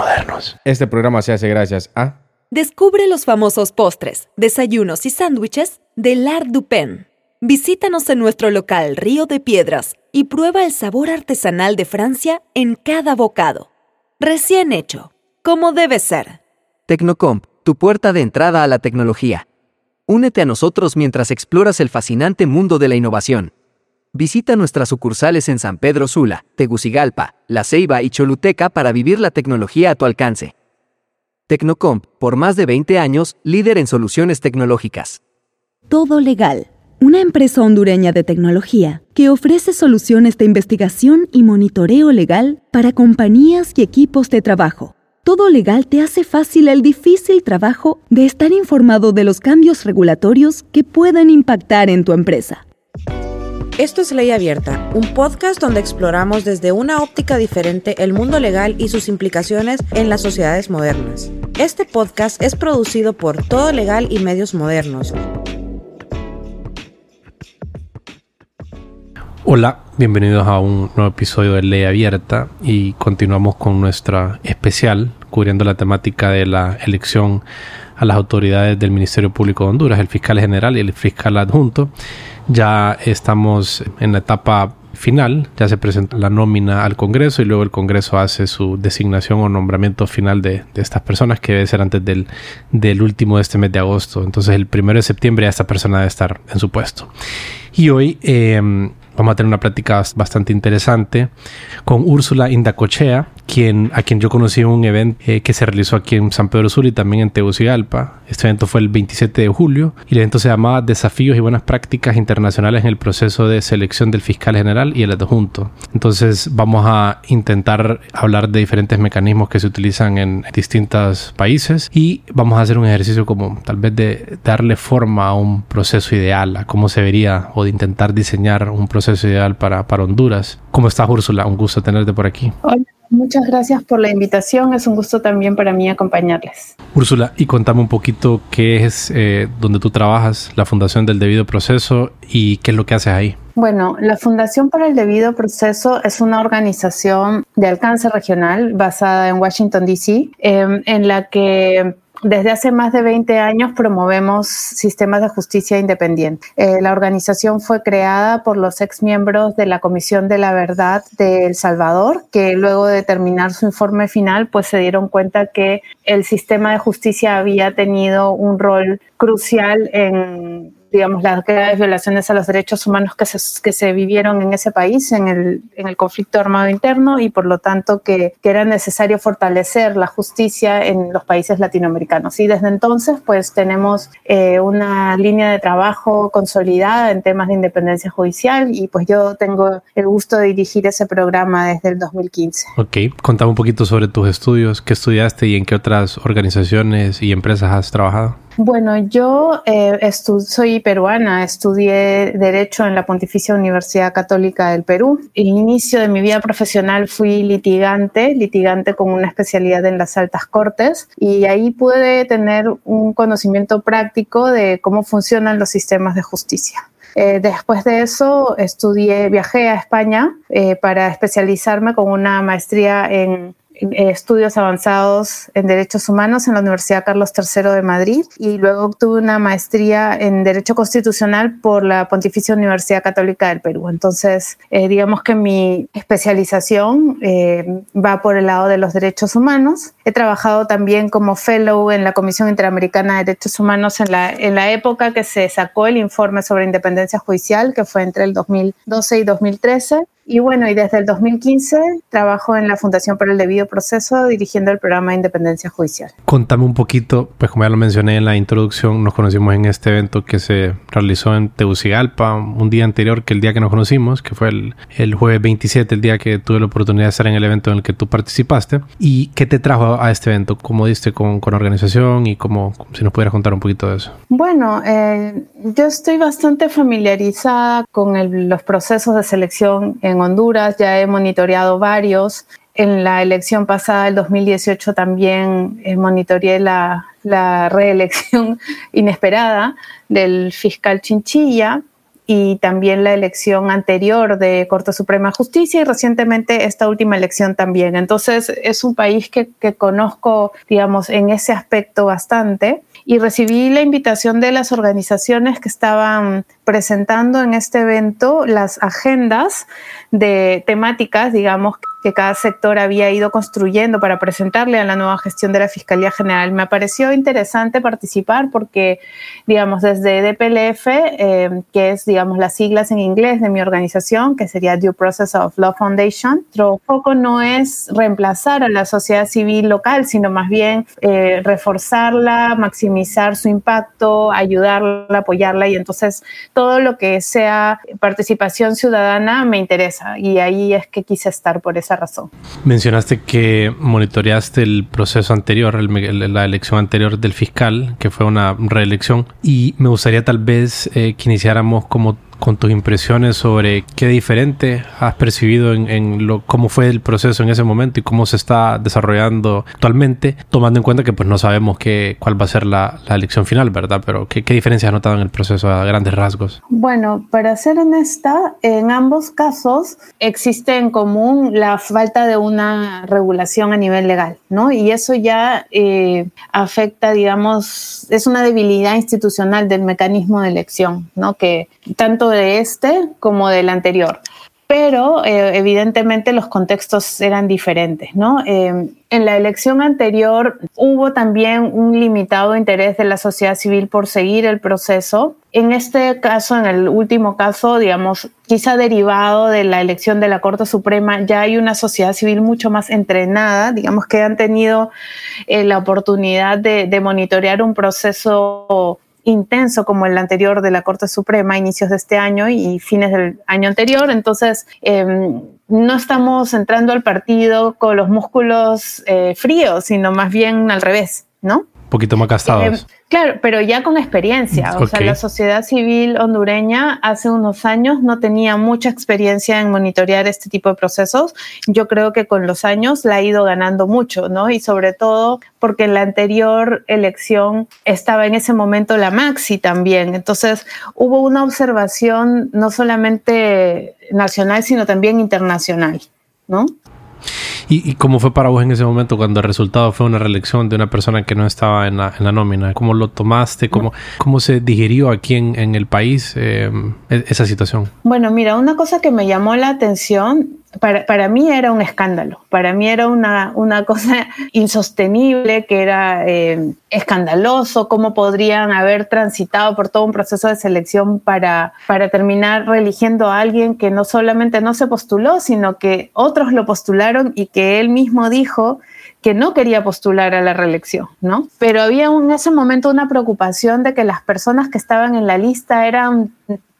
modernos. Este programa se hace gracias a... Descubre los famosos postres, desayunos y sándwiches de L'Art du Pen. Visítanos en nuestro local Río de Piedras y prueba el sabor artesanal de Francia en cada bocado. Recién hecho, como debe ser. Tecnocomp, tu puerta de entrada a la tecnología. Únete a nosotros mientras exploras el fascinante mundo de la innovación. Visita nuestras sucursales en San Pedro Sula, Tegucigalpa, La Ceiba y Choluteca para vivir la tecnología a tu alcance. Tecnocomp, por más de 20 años, líder en soluciones tecnológicas. Todo Legal, una empresa hondureña de tecnología que ofrece soluciones de investigación y monitoreo legal para compañías y equipos de trabajo. Todo Legal te hace fácil el difícil trabajo de estar informado de los cambios regulatorios que pueden impactar en tu empresa. Esto es Ley Abierta, un podcast donde exploramos desde una óptica diferente el mundo legal y sus implicaciones en las sociedades modernas. Este podcast es producido por Todo Legal y Medios Modernos. Hola, bienvenidos a un nuevo episodio de Ley Abierta y continuamos con nuestra especial cubriendo la temática de la elección a las autoridades del Ministerio Público de Honduras, el fiscal general y el fiscal adjunto. Ya estamos en la etapa final, ya se presenta la nómina al Congreso y luego el Congreso hace su designación o nombramiento final de, estas personas que debe ser antes del, del, último de este mes de agosto. Entonces el primero de septiembre ya esta persona debe estar en su puesto. Y hoy eh, vamos a tener una plática bastante interesante con Úrsula Indacochea, quien, a quien yo conocí en un evento eh, que se realizó aquí en San Pedro Sur y también en Tegucigalpa. Este evento fue el 27 de julio y el evento se llamaba Desafíos y buenas prácticas internacionales en el proceso de selección del fiscal general y el adjunto. Entonces vamos a intentar hablar de diferentes mecanismos que se utilizan en distintos países y vamos a hacer un ejercicio como tal vez de darle forma a un proceso ideal, a cómo se vería o de intentar diseñar un proceso ideal para, para Honduras. ¿Cómo estás Úrsula? Un gusto tenerte por aquí. Hola. Muchas gracias por la invitación. Es un gusto también para mí acompañarles. Úrsula, y contame un poquito qué es eh, donde tú trabajas, la Fundación del Debido Proceso y qué es lo que haces ahí. Bueno, la Fundación para el Debido Proceso es una organización de alcance regional basada en Washington, D.C., eh, en la que desde hace más de 20 años promovemos sistemas de justicia independiente. Eh, la organización fue creada por los ex miembros de la Comisión de la Verdad de El Salvador, que luego de terminar su informe final, pues se dieron cuenta que el sistema de justicia había tenido un rol crucial en digamos, las graves violaciones a los derechos humanos que se, que se vivieron en ese país, en el, en el conflicto armado interno, y por lo tanto que, que, era necesario fortalecer la justicia en los países latinoamericanos. Y desde entonces, pues tenemos eh, una línea de trabajo consolidada en temas de independencia judicial, y pues yo tengo el gusto de dirigir ese programa desde el 2015. Ok, contame un poquito sobre tus estudios, qué estudiaste y en qué otras organizaciones y empresas has trabajado. Bueno, yo eh, soy peruana, estudié Derecho en la Pontificia Universidad Católica del Perú. El inicio de mi vida profesional fui litigante, litigante con una especialidad en las altas cortes, y ahí pude tener un conocimiento práctico de cómo funcionan los sistemas de justicia. Eh, después de eso estudié, viajé a España eh, para especializarme con una maestría en estudios avanzados en derechos humanos en la Universidad Carlos III de Madrid y luego obtuve una maestría en Derecho Constitucional por la Pontificia Universidad Católica del Perú. Entonces, eh, digamos que mi especialización eh, va por el lado de los derechos humanos. He trabajado también como fellow en la Comisión Interamericana de Derechos Humanos en la, en la época que se sacó el informe sobre independencia judicial, que fue entre el 2012 y 2013. Y bueno, y desde el 2015 trabajo en la Fundación para el Debido Proceso dirigiendo el programa de independencia judicial. Contame un poquito, pues como ya lo mencioné en la introducción, nos conocimos en este evento que se realizó en Tegucigalpa un día anterior que el día que nos conocimos, que fue el, el jueves 27, el día que tuve la oportunidad de estar en el evento en el que tú participaste. ¿Y qué te trajo a este evento? ¿Cómo diste con, con organización y cómo, si nos pudieras contar un poquito de eso? Bueno, eh, yo estoy bastante familiarizada con el, los procesos de selección en Honduras, ya he monitoreado varios. En la elección pasada, el 2018, también eh, monitoreé la, la reelección inesperada del fiscal Chinchilla y también la elección anterior de Corte Suprema de Justicia y recientemente esta última elección también. Entonces es un país que, que conozco, digamos, en ese aspecto bastante y recibí la invitación de las organizaciones que estaban presentando en este evento las agendas de temáticas, digamos, que cada sector había ido construyendo para presentarle a la nueva gestión de la Fiscalía General. Me pareció interesante participar porque, digamos, desde DPLF, eh, que es, digamos, las siglas en inglés de mi organización, que sería Due Process of Law Foundation, nuestro foco no es reemplazar a la sociedad civil local, sino más bien eh, reforzarla, maximizar su impacto, ayudarla, apoyarla y entonces todo lo que sea participación ciudadana me interesa y ahí es que quise estar por eso razón. Mencionaste que monitoreaste el proceso anterior, la elección anterior del fiscal, que fue una reelección, y me gustaría tal vez eh, que iniciáramos como con tus impresiones sobre qué diferente has percibido en, cómo fue el proceso en ese momento y cómo se está desarrollando actualmente, tomando en cuenta que pues no sabemos qué, cuál va a ser la, elección final, ¿verdad? Pero ¿qué, ¿qué diferencias has notado en el proceso a grandes rasgos? Bueno, para ser honesta, en ambos casos existe en común la falta de una regulación a nivel legal, ¿no? Y eso ya eh, afecta, digamos, es una debilidad institucional del mecanismo de elección, ¿no? Que tanto de este como del anterior. Pero eh, evidentemente los contextos eran diferentes, ¿no? Eh, en la elección anterior hubo también un limitado interés de la sociedad civil por seguir el proceso. En este caso, en el último caso, digamos, quizá derivado de la elección de la Corte Suprema, ya hay una sociedad civil mucho más entrenada, digamos que han tenido eh, la oportunidad de, de monitorear un proceso intenso como el anterior de la Corte Suprema, inicios de este año y fines del año anterior. Entonces, em, no estamos entrando al partido con los músculos eh, fríos, sino más bien al revés, ¿no? Poquito más gastados. Em, Claro, pero ya con experiencia. O sea, la sociedad civil hondureña hace unos años no tenía mucha experiencia en monitorear este tipo de procesos. Yo creo que con los años la ha ido ganando mucho, ¿no? Y sobre todo porque en la anterior elección estaba en ese momento la Maxi también. Entonces hubo una observación no solamente nacional, sino también internacional, ¿no? ¿Y, cómo fue para vos en ese momento cuando el resultado fue una reelección de una persona que no estaba en la, nómina? ¿Cómo lo tomaste? ¿Cómo, cómo se digirió aquí en, el país eh, e, esa situación? Bueno, mira, una cosa que me llamó la atención para, para, mí era un escándalo, para mí era una, una cosa insostenible, que era eh, escandaloso, cómo podrían haber transitado por todo un proceso de selección para, para terminar religiendo a alguien que no solamente no se postuló, sino que otros lo postularon y que él mismo dijo que no quería postular a la reelección, ¿no? Pero había en ese momento una preocupación de que las personas que estaban en la lista eran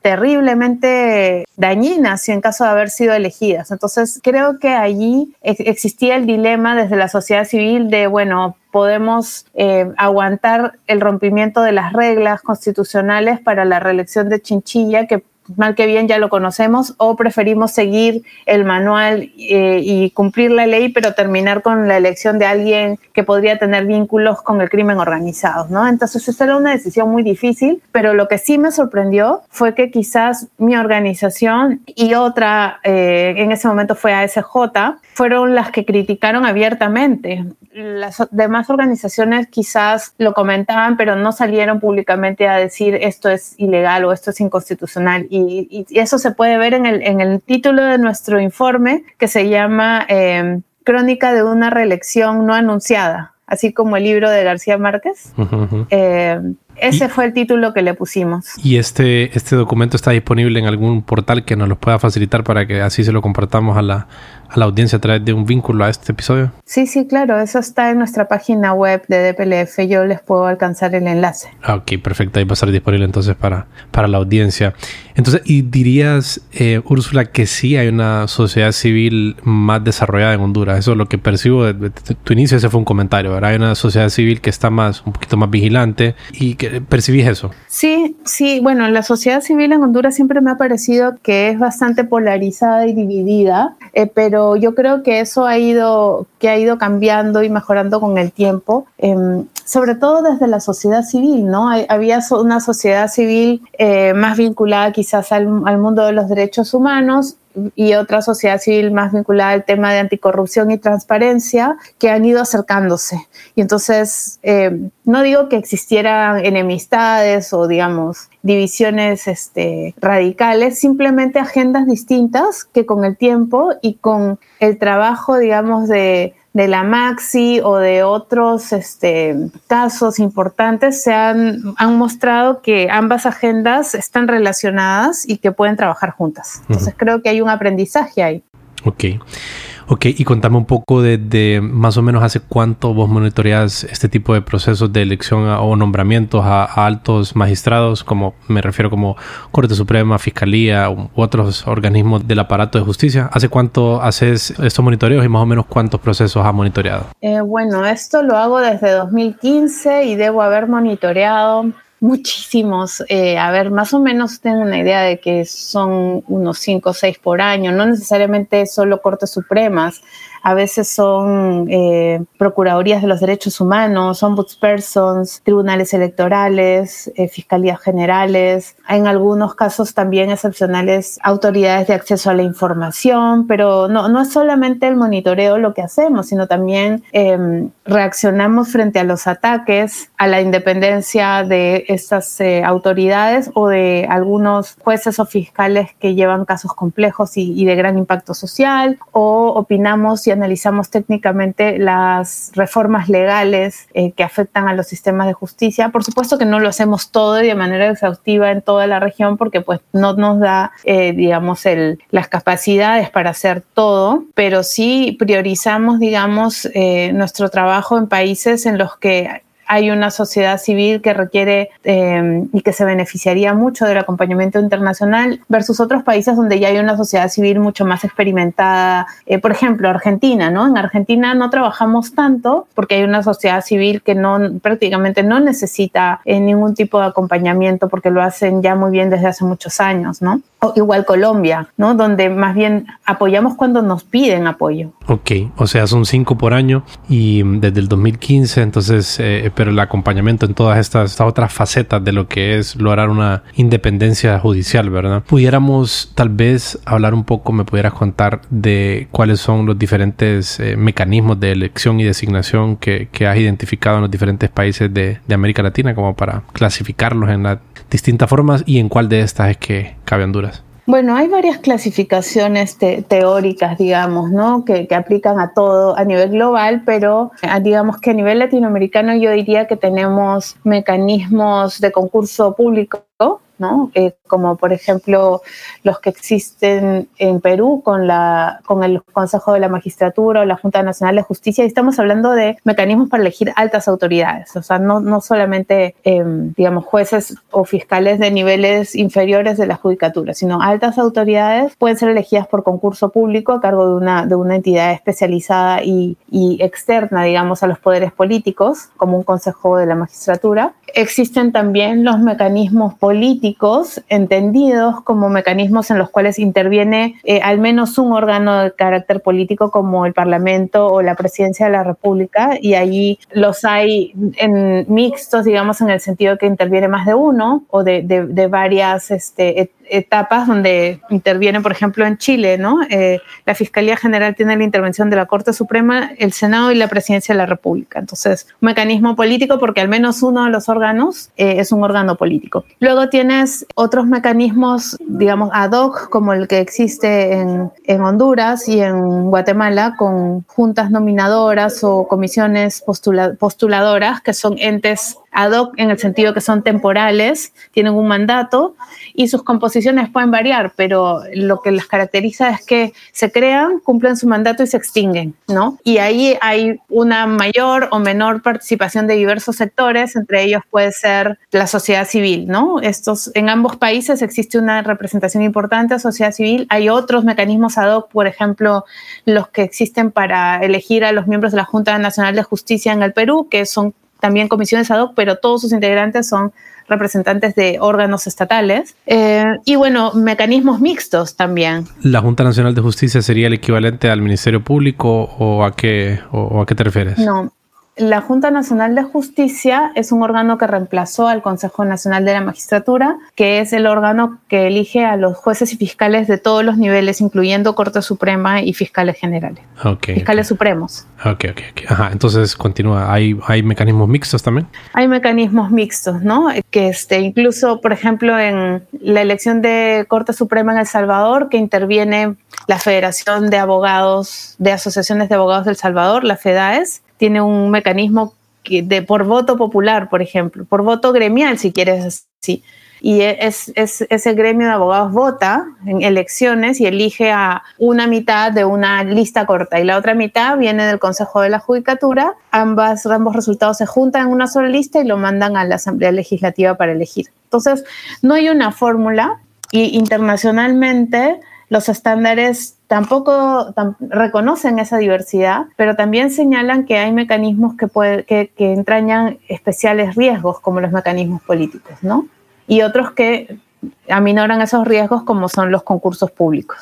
terriblemente dañinas si en caso de haber sido elegidas. Entonces, creo que allí existía el dilema desde la sociedad civil de, bueno, podemos eh, aguantar el rompimiento de las reglas constitucionales para la reelección de Chinchilla, que mal que bien ya lo conocemos, o preferimos seguir el manual eh, y cumplir la ley, pero terminar con la elección de alguien que podría tener vínculos con el crimen organizado, ¿no? Entonces, esa era una decisión muy difícil, pero lo que sí me sorprendió fue que quizás mi organización y otra, eh, en ese momento fue ASJ, fueron las que criticaron abiertamente. Las demás organizaciones quizás lo comentaban, pero no salieron públicamente a decir esto es ilegal o esto es inconstitucional. Y y, eso se puede ver en el, en el, título de nuestro informe que se llama eh, Crónica de una reelección no anunciada, así como el libro de García Márquez. Eh, ese fue el título que le pusimos. ¿Y este, este documento está disponible en algún portal que nos lo pueda facilitar para que así se lo compartamos a la, a la audiencia a través de un vínculo a este episodio? Sí, sí, claro, eso está en nuestra página web de DPLF, yo les puedo alcanzar el enlace. Ah, ok, perfecto, ahí va a estar disponible entonces para, para la audiencia. Entonces, ¿y dirías, eh, Úrsula, que sí hay una sociedad civil más desarrollada en Honduras? Eso es lo que percibo de, tu inicio, ese fue un comentario, ¿verdad? Hay una sociedad civil que está más, un poquito más vigilante y que percibís eso. Sí, sí, bueno, la sociedad civil en Honduras siempre me ha parecido que es bastante polarizada y dividida, eh, pero yo creo que eso ha ido, que ha ido cambiando y mejorando con el tiempo, em, sobre todo desde la sociedad civil, ¿no? había una sociedad civil eh, más vinculada quizás al mundo de los derechos humanos y otra sociedad civil más vinculada al tema de anticorrupción y transparencia que han ido acercándose. Y entonces, eh, no digo que existieran enemistades o, digamos, divisiones este, radicales, simplemente agendas distintas que con el tiempo y con el trabajo, digamos, de de la Maxi o de otros este, casos importantes se han, han, mostrado que ambas agendas están relacionadas y que pueden trabajar juntas. Entonces creo que hay un aprendizaje ahí. Ok. Ok, y contame un poco de, más o menos hace cuánto vos monitoreas este tipo de procesos de elección o nombramientos a, altos magistrados, como me refiero como Corte Suprema, Fiscalía u, otros organismos del aparato de justicia. ¿Hace cuánto haces estos monitoreos y más o menos cuántos procesos has monitoreado? Eh, bueno, esto lo hago desde 2015 y debo haber monitoreado Muchísimos. Eh, a ver, más o menos tengo una idea de que son unos 5 o 6 por año, no necesariamente solo Cortes Supremas a veces son eh, de los derechos humanos, ombudspersons, tribunales electorales, eh, fiscalías generales, en algunos casos también excepcionales autoridades de acceso a la información, pero no, no es solamente el monitoreo lo que hacemos, sino también em, reaccionamos frente a los ataques a la independencia de estas eh, autoridades o de algunos jueces o fiscales que llevan casos complejos y, y de gran impacto social o opinamos analizamos técnicamente las reformas legales eh, que afectan a los sistemas de justicia. Por supuesto que no lo hacemos todo de manera exhaustiva en toda la región porque pues no nos da, eh, digamos, las capacidades para hacer todo, pero sí priorizamos, digamos, eh, nuestro trabajo en países en los que hay una sociedad civil que requiere eh, y que se beneficiaría mucho del acompañamiento internacional versus otros países donde ya hay una sociedad civil mucho más experimentada. Eh, por ejemplo, Argentina, ¿no? En Argentina no trabajamos tanto porque hay una sociedad civil que no prácticamente no necesita eh, ningún tipo de acompañamiento porque lo hacen ya muy bien desde hace muchos años, ¿no? Igual Colombia, ¿no? Donde más bien apoyamos cuando nos piden apoyo. Ok, o sea, son cinco por año y desde el 2015, entonces, eh, pero el acompañamiento en todas estas, otras facetas de lo que es lograr una independencia judicial, ¿verdad? Pudiéramos tal vez hablar un poco, me pudieras contar de cuáles son los diferentes eh, mecanismos de elección y designación que, que, has identificado en los diferentes países de, de América Latina, como para clasificarlos en las distintas formas y en cuál de estas es que cabe Honduras. Bueno, hay varias clasificaciones teóricas, digamos, ¿no? Que, que, aplican a todo a nivel global, pero ah, digamos que a nivel latinoamericano yo diría que tenemos mecanismos de concurso público ¿no? Eh, como por ejemplo los que existen en Perú con, la, con el Consejo de la Magistratura o la Junta Nacional de Justicia, y estamos hablando de mecanismos para elegir altas autoridades, o sea, no, no solamente, em, digamos, jueces o fiscales de niveles inferiores de la judicatura, sino altas autoridades pueden ser elegidas por concurso público a cargo de una, de una entidad especializada y, y externa, digamos, a los poderes políticos, como un Consejo de la Magistratura. Existen también los mecanismos políticos entendidos como mecanismos en los cuales interviene eh, al menos un órgano de carácter político como el Parlamento o la Presidencia de la República y allí los hay en mixtos, digamos, en el sentido que interviene más de uno o de, de, varias este, etapas donde interviene, por ejemplo, en Chile, ¿no? Eh, la Fiscalía General tiene la intervención de la Corte Suprema, el Senado y la Presidencia de la República. Entonces, un mecanismo político porque al menos uno de los órganos eh, es un órgano político. Luego tienes otros mecanismos, digamos, ad hoc, como el que existe en, en Honduras y en Guatemala, con juntas nominadoras o comisiones postuladoras, que son entes ad hoc en el sentido que son temporales, tienen un mandato y sus composiciones pueden variar, pero lo que las caracteriza es que se crean, cumplen su mandato y se extinguen, ¿no? Y ahí hay una mayor o menor participación de diversos sectores, entre ellos puede ser la sociedad civil, ¿no? Estos, en ambos países existe una representación importante de sociedad civil, hay otros mecanismos ad hoc, por ejemplo, los que existen para elegir a los miembros de la Junta Nacional de Justicia en el Perú, que son también comisiones ad hoc, pero todos sus integrantes son representantes de órganos estatales. Eh, y bueno, mecanismos mixtos también. ¿La Junta Nacional de Justicia sería el equivalente al Ministerio Público o a qué, o a qué te refieres? No, la Junta Nacional de Justicia es un órgano que reemplazó al Consejo Nacional de la Magistratura, que es el órgano que elige a los jueces y fiscales de todos los niveles, incluyendo Corte Suprema y fiscales generales. fiscales supremos. Ok, ok, ok. Ajá, entonces continúa. ¿Hay, ¿Hay mecanismos mixtos también? Hay mecanismos mixtos, ¿no? Que este, incluso, por ejemplo, en la elección de Corte Suprema en El Salvador, que interviene la Federación de Abogados, de Asociaciones de Abogados del Salvador, la FEDAES, tiene un mecanismo de por voto popular, por ejemplo, por voto gremial, si quieres así. Y es, ese gremio de abogados vota en elecciones y elige a una mitad de una lista corta y la otra mitad viene del Consejo de la Judicatura. Ambas, ambos resultados se juntan en una sola lista y lo mandan a la Asamblea Legislativa para elegir. Entonces, no hay una fórmula y internacionalmente los estándares tampoco reconocen esa diversidad, pero también señalan que hay mecanismos que, que, entrañan especiales riesgos, como los mecanismos políticos, ¿no? Y otros que aminoran esos riesgos, como son los concursos públicos.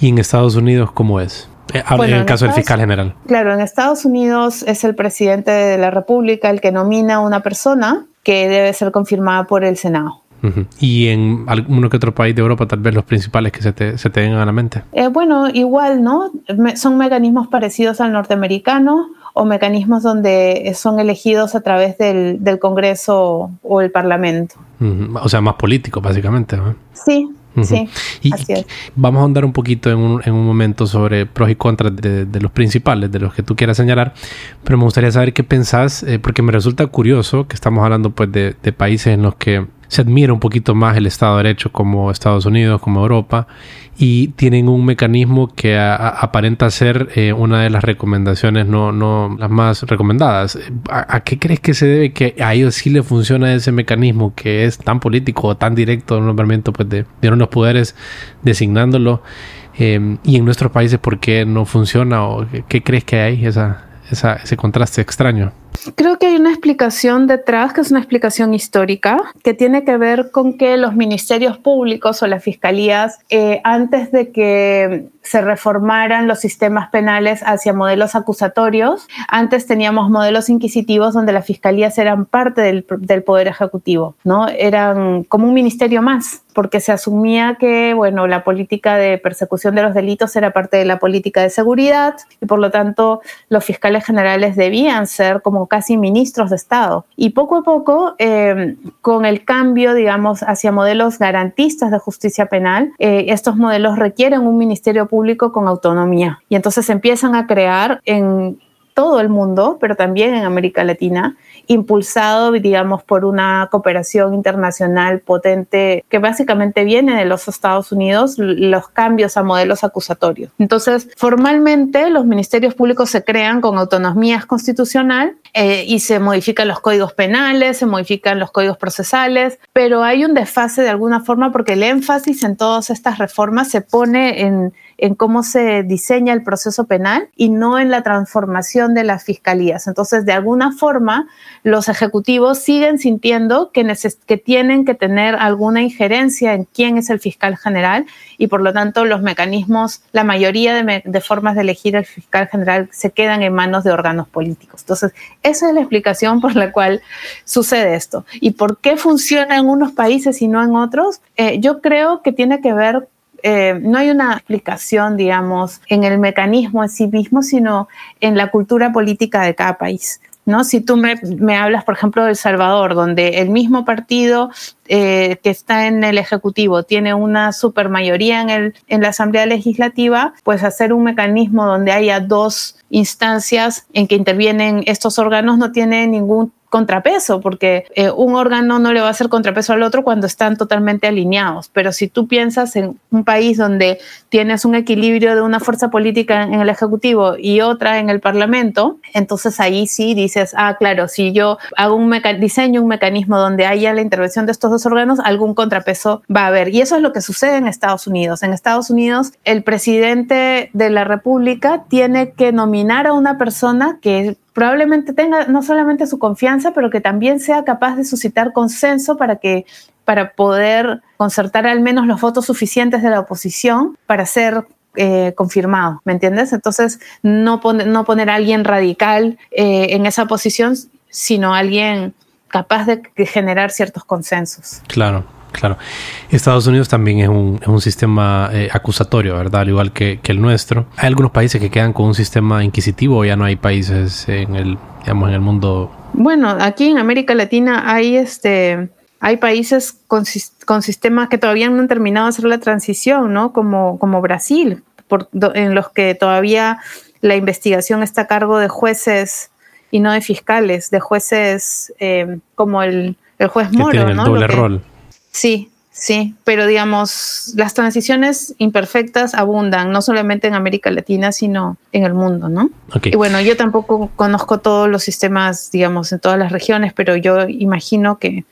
¿Y en Estados Unidos cómo es? Eh, en el caso del fiscal general. Claro, en Estados Unidos es el presidente de la República el que nomina a una persona que debe ser confirmada por el Senado. Y en alguno que otro país de Europa, tal vez los principales que se te, se te vengan a la mente. Eh, bueno, igual, ¿no? son mecanismos parecidos al norteamericano o mecanismos donde son elegidos a través del, del Congreso o el Parlamento. O sea, más políticos, básicamente. ¿no? Sí, Sí, y así es. Vamos a andar un poquito en un, en un momento sobre pros y contras de, de, los principales, de los que tú quieras señalar, pero me gustaría saber qué pensás, eh, porque me resulta curioso que estamos hablando pues de, de países en los que se admira un poquito más el Estado de Derecho como Estados Unidos, como Europa, y tienen un mecanismo que aparenta ser eh, una de las recomendaciones, no, no las más recomendadas. ¿A, qué crees que se debe que a ellos sí le funciona ese mecanismo que es tan político o tan directo el nombramiento pues, de, de unos poderes designándolo? Eh, y en nuestros países, ¿por qué no funciona? ¿O qué, crees que hay ese contraste extraño? Creo que hay una explicación detrás, que es una explicación histórica, que tiene que ver con que los ministerios públicos o las fiscalías, eh, antes de que se reformaran los sistemas penales hacia modelos acusatorios, antes teníamos modelos inquisitivos donde las fiscalías eran parte del, del poder ejecutivo, ¿no? Eran como un ministerio más, porque se asumía que, bueno, la política de persecución de los delitos era parte de la política de seguridad y por lo tanto los fiscales generales debían ser como casi ministros de Estado. Y poco a poco, eh, con el cambio, digamos, hacia modelos garantistas de justicia penal, eh, estos modelos requieren un ministerio público con autonomía. Y entonces empiezan a crear en todo el mundo, pero también en América Latina, impulsado, digamos, por una cooperación internacional potente que básicamente viene de los Estados Unidos, los cambios a modelos acusatorios. Entonces, formalmente los ministerios públicos se crean con autonomía constitucional eh, y se modifican los códigos penales, se modifican los códigos procesales, pero hay un desfase de alguna forma porque el énfasis en todas estas reformas se pone en en cómo se diseña el proceso penal y no en la transformación de las fiscalías. Entonces, de alguna forma, los ejecutivos siguen sintiendo que, que tienen que tener alguna injerencia en quién es el fiscal general y por lo tanto los mecanismos, la mayoría de, de formas de elegir al fiscal general se quedan en manos de órganos políticos. Entonces, esa es la explicación por la cual sucede esto. ¿Y por qué funciona en unos países y no en otros? Eh, yo creo que tiene que ver eh, no hay una explicación, digamos, en el mecanismo en sí mismo, sino en la cultura política de cada país. ¿no? Si tú me, me hablas, por ejemplo, de El Salvador, donde el mismo partido eh, que está en el Ejecutivo tiene una supermayoría en, el, en la Asamblea Legislativa, pues hacer un mecanismo donde haya dos instancias en que intervienen estos órganos no tiene ningún contrapeso, porque eh, un órgano no le va a hacer contrapeso al otro cuando están totalmente alineados. Pero si tú piensas en un país donde tienes un equilibrio de una fuerza política en el Ejecutivo y otra en el Parlamento, entonces ahí sí dices, ah, claro, si yo hago un diseño un mecanismo donde haya la intervención de estos dos órganos, algún contrapeso va a haber. Y eso es lo que sucede en Estados Unidos. En Estados Unidos, el presidente de la República tiene que nominar a una persona que probablemente tenga no solamente su confianza, pero que también sea capaz de suscitar consenso para que para poder concertar al menos los votos suficientes de la oposición para ser eh, confirmado, ¿me entiendes? Entonces, no, no poner a alguien radical eh, en esa posición, sino alguien capaz de, generar ciertos consensos. Claro, claro. Estados Unidos también es un, es un sistema eh, acusatorio, ¿verdad? Al igual que, que, el nuestro. Hay algunos países que quedan con un sistema inquisitivo ya no hay países en el, digamos, en el mundo. Bueno, aquí en América Latina hay este hay países con, con, sistemas que todavía no han terminado de hacer la transición, ¿no? Como, como Brasil, en los que todavía la investigación está a cargo de jueces y no de fiscales, de jueces eh, como el, el, juez Moro, ¿no? doble rol. Sí, sí, pero digamos, las transiciones imperfectas abundan, no solamente en América Latina, sino en el mundo, ¿no? Y bueno, yo tampoco conozco todos los sistemas, digamos, en todas las regiones, pero yo imagino que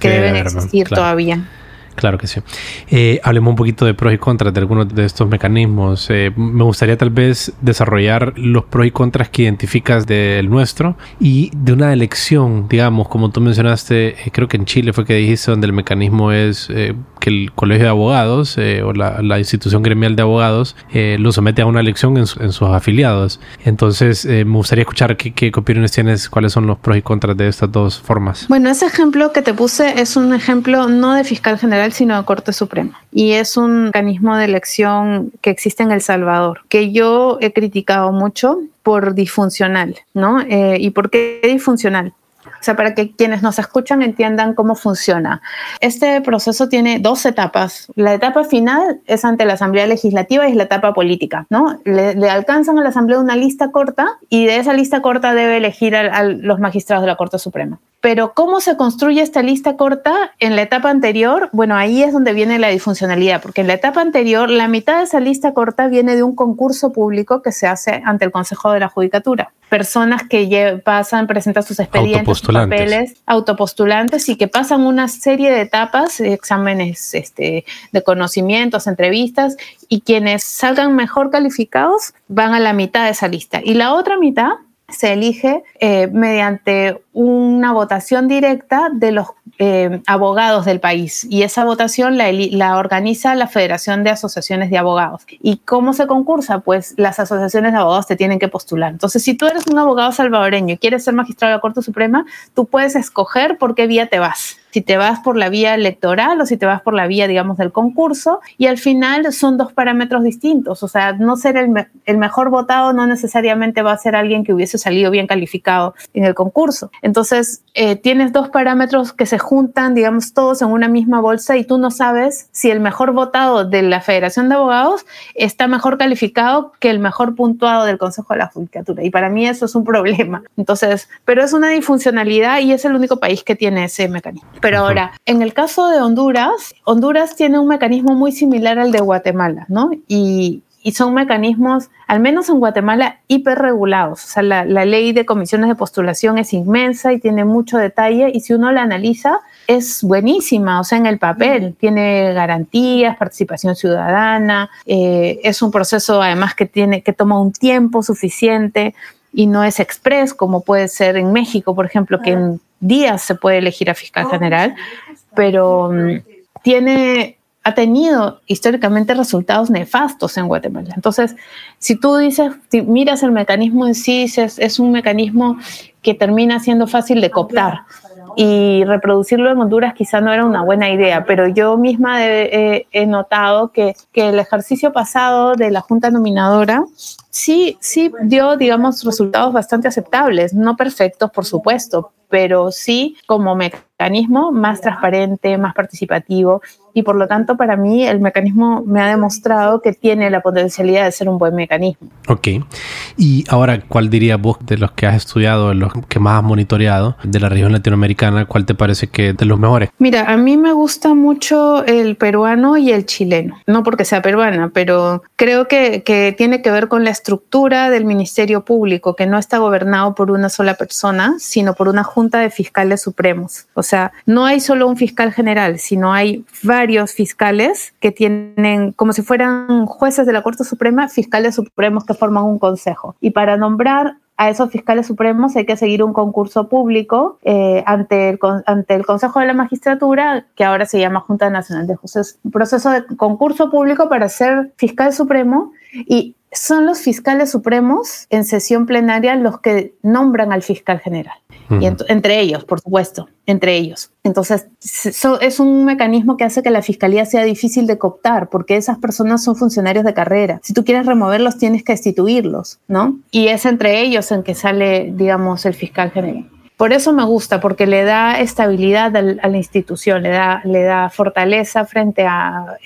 que, deben existir todavía. Claro que sí. Eh, hablemos un poquito de pros y contras de algunos de estos mecanismos. Eh, me gustaría tal vez desarrollar los pros y contras que identificas del nuestro y de una elección, digamos, como tú mencionaste, eh, creo que en Chile fue que dijiste donde el mecanismo es que el colegio de abogados o la, institución gremial de abogados lo somete a una elección en, sus afiliados. Entonces, me gustaría escuchar qué, qué opiniones tienes, cuáles son los pros y contras de estas dos formas. Bueno, ese ejemplo que te puse es un ejemplo no de fiscal general, sino de Corte Suprema. Y es un mecanismo de elección que existe en El Salvador, que yo he criticado mucho por disfuncional, ¿no? Eh, ¿Y por qué disfuncional? O sea, para que quienes nos escuchan entiendan cómo funciona. Este proceso tiene dos etapas. La etapa final es ante la Asamblea Legislativa y es la etapa política, ¿no? Le, alcanzan a la Asamblea una lista corta y de esa lista corta debe elegir a los magistrados de la Corte Suprema. Pero cómo se construye esta lista corta en la etapa anterior, bueno, ahí es donde viene la disfuncionalidad, porque en la etapa anterior la mitad de esa lista corta viene de un concurso público que se hace ante el Consejo de la Judicatura. Personas que pasan, presentan sus expedientes, papeles, autopostulantes y que pasan una serie de etapas, exámenes este, de conocimientos, entrevistas, y quienes salgan mejor calificados van a la mitad de esa lista. Y la otra mitad se elige eh, mediante una votación directa de los eh, abogados del país y esa votación la, la, organiza la Federación de Asociaciones de Abogados. ¿Y cómo se concursa? Pues las asociaciones de abogados te tienen que postular. Entonces, si tú eres un abogado salvadoreño y quieres ser magistrado de la Corte Suprema, tú puedes escoger por qué vía te vas si te vas por la vía electoral o si te vas por la vía, digamos, del concurso. Y al final son dos parámetros distintos. O sea, no ser el, el, mejor votado no necesariamente va a ser alguien que hubiese salido bien calificado en el concurso. Entonces, eh, tienes dos parámetros que se juntan, digamos, todos en una misma bolsa y tú no sabes si el mejor votado de la Federación de Abogados está mejor calificado que el mejor puntuado del Consejo de la Judicatura. Y para mí eso es un problema. Entonces, pero es una disfuncionalidad y es el único país que tiene ese mecanismo. Pero ahora, en el caso de Honduras, Honduras tiene un mecanismo muy similar al de Guatemala, ¿no? Y, son mecanismos, al menos en Guatemala, hiperregulados. O sea, la, ley de comisiones de postulación es inmensa y tiene mucho detalle y si uno la analiza, es buenísima, o sea, en el papel, tiene garantías, participación ciudadana, eh, es un proceso además que, tiene, que toma un tiempo suficiente y no es express como puede ser en México, por ejemplo, que en días se puede elegir a fiscal general, pero mm, tiene ha tenido históricamente resultados nefastos en Guatemala. Entonces, si tú dices, si miras el mecanismo en sí, es, es un mecanismo que termina siendo fácil de cooptar y reproducirlo en Honduras quizá no era una buena idea, pero yo misma he, he notado que, que, el ejercicio pasado de la Junta Nominadora sí, sí dio, digamos, resultados bastante aceptables, no perfectos, por supuesto, pero sí como mecanismo más transparente, más participativo y por lo tanto para mí el mecanismo me ha demostrado que tiene la potencialidad de ser un buen mecanismo. Ok. Y ahora, ¿cuál dirías vos de los que has estudiado, de los que más has monitoreado de la región latinoamericana, cuál te parece que de los mejores? Mira, a mí me gusta mucho el peruano y el chileno, no porque sea peruana, pero creo que, que tiene que ver con la estructura del Ministerio Público, que no está gobernado por una sola persona, sino por una junta de fiscales supremos. O sea, no hay solo un fiscal general, sino hay varios fiscales que tienen, como si fueran jueces de la Corte Suprema, fiscales supremos que forman un consejo. Y para nombrar a esos fiscales supremos hay que seguir un concurso público eh, ante, el, ante el Consejo de la Magistratura, que ahora se llama Junta Nacional de Justicia. Un proceso de concurso público para ser fiscal supremo y son los fiscales supremos en sesión plenaria los que nombran al fiscal general. y entre ellos, por supuesto, entre ellos. Entonces, es un mecanismo que hace que la fiscalía sea difícil de cooptar, porque esas personas son funcionarios de carrera. Si tú quieres removerlos, tienes que destituirlos, ¿no? Y es entre ellos en que sale, digamos, el fiscal general. Por eso me gusta, porque le da estabilidad a la institución, le da, le da fortaleza frente a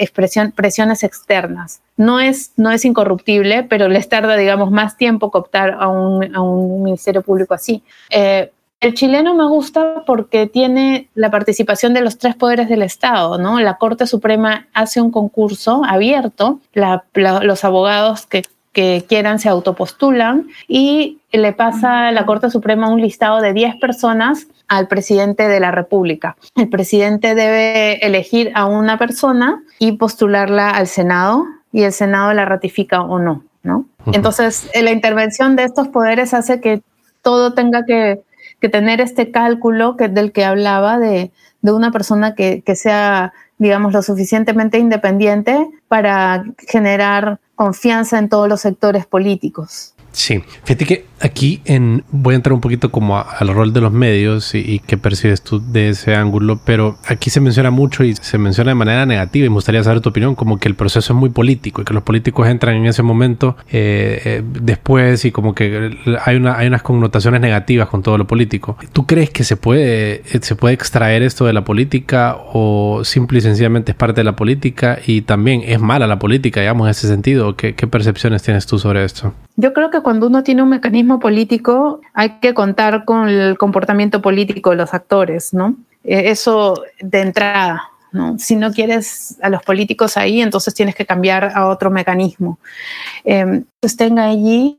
presiones externas. No es, no es incorruptible, pero les tarda, digamos, más tiempo cooptar a un, a un ministerio público así. Eh, el chileno me gusta porque tiene la participación de los tres poderes del Estado, ¿no? La Corte Suprema hace un concurso abierto, los abogados que que quieran se autopostulan y le pasa a la Corte Suprema un listado de 10 personas al presidente de la República. El presidente debe elegir a una persona y postularla al Senado y el Senado la ratifica o no, ¿no? Entonces, la intervención de estos poderes hace que todo tenga que, tener este cálculo que, del que hablaba de, una persona que, que sea digamos, lo suficientemente independiente para generar confianza en todos los sectores políticos. Sí, fíjate que aquí en, voy a entrar un poquito como al rol de los medios y, qué percibes tú de ese ángulo, pero aquí se menciona mucho y se menciona de manera negativa y me gustaría saber tu opinión, como que el proceso es muy político y que los políticos entran en ese momento eh, eh, después y como que hay, una, hay unas connotaciones negativas con todo lo político. ¿Tú crees que se puede, eh, se puede extraer esto de la política o simple y sencillamente es parte de la política y también es mala la política, digamos, en ese sentido? ¿Qué, qué percepciones tienes tú sobre esto? Yo creo que cuando uno tiene un mecanismo político hay que contar con el comportamiento político de los actores, ¿no? Eh, eso de entrada, ¿no? Si no quieres a los políticos ahí, entonces tienes que cambiar a otro mecanismo. Eh, estén allí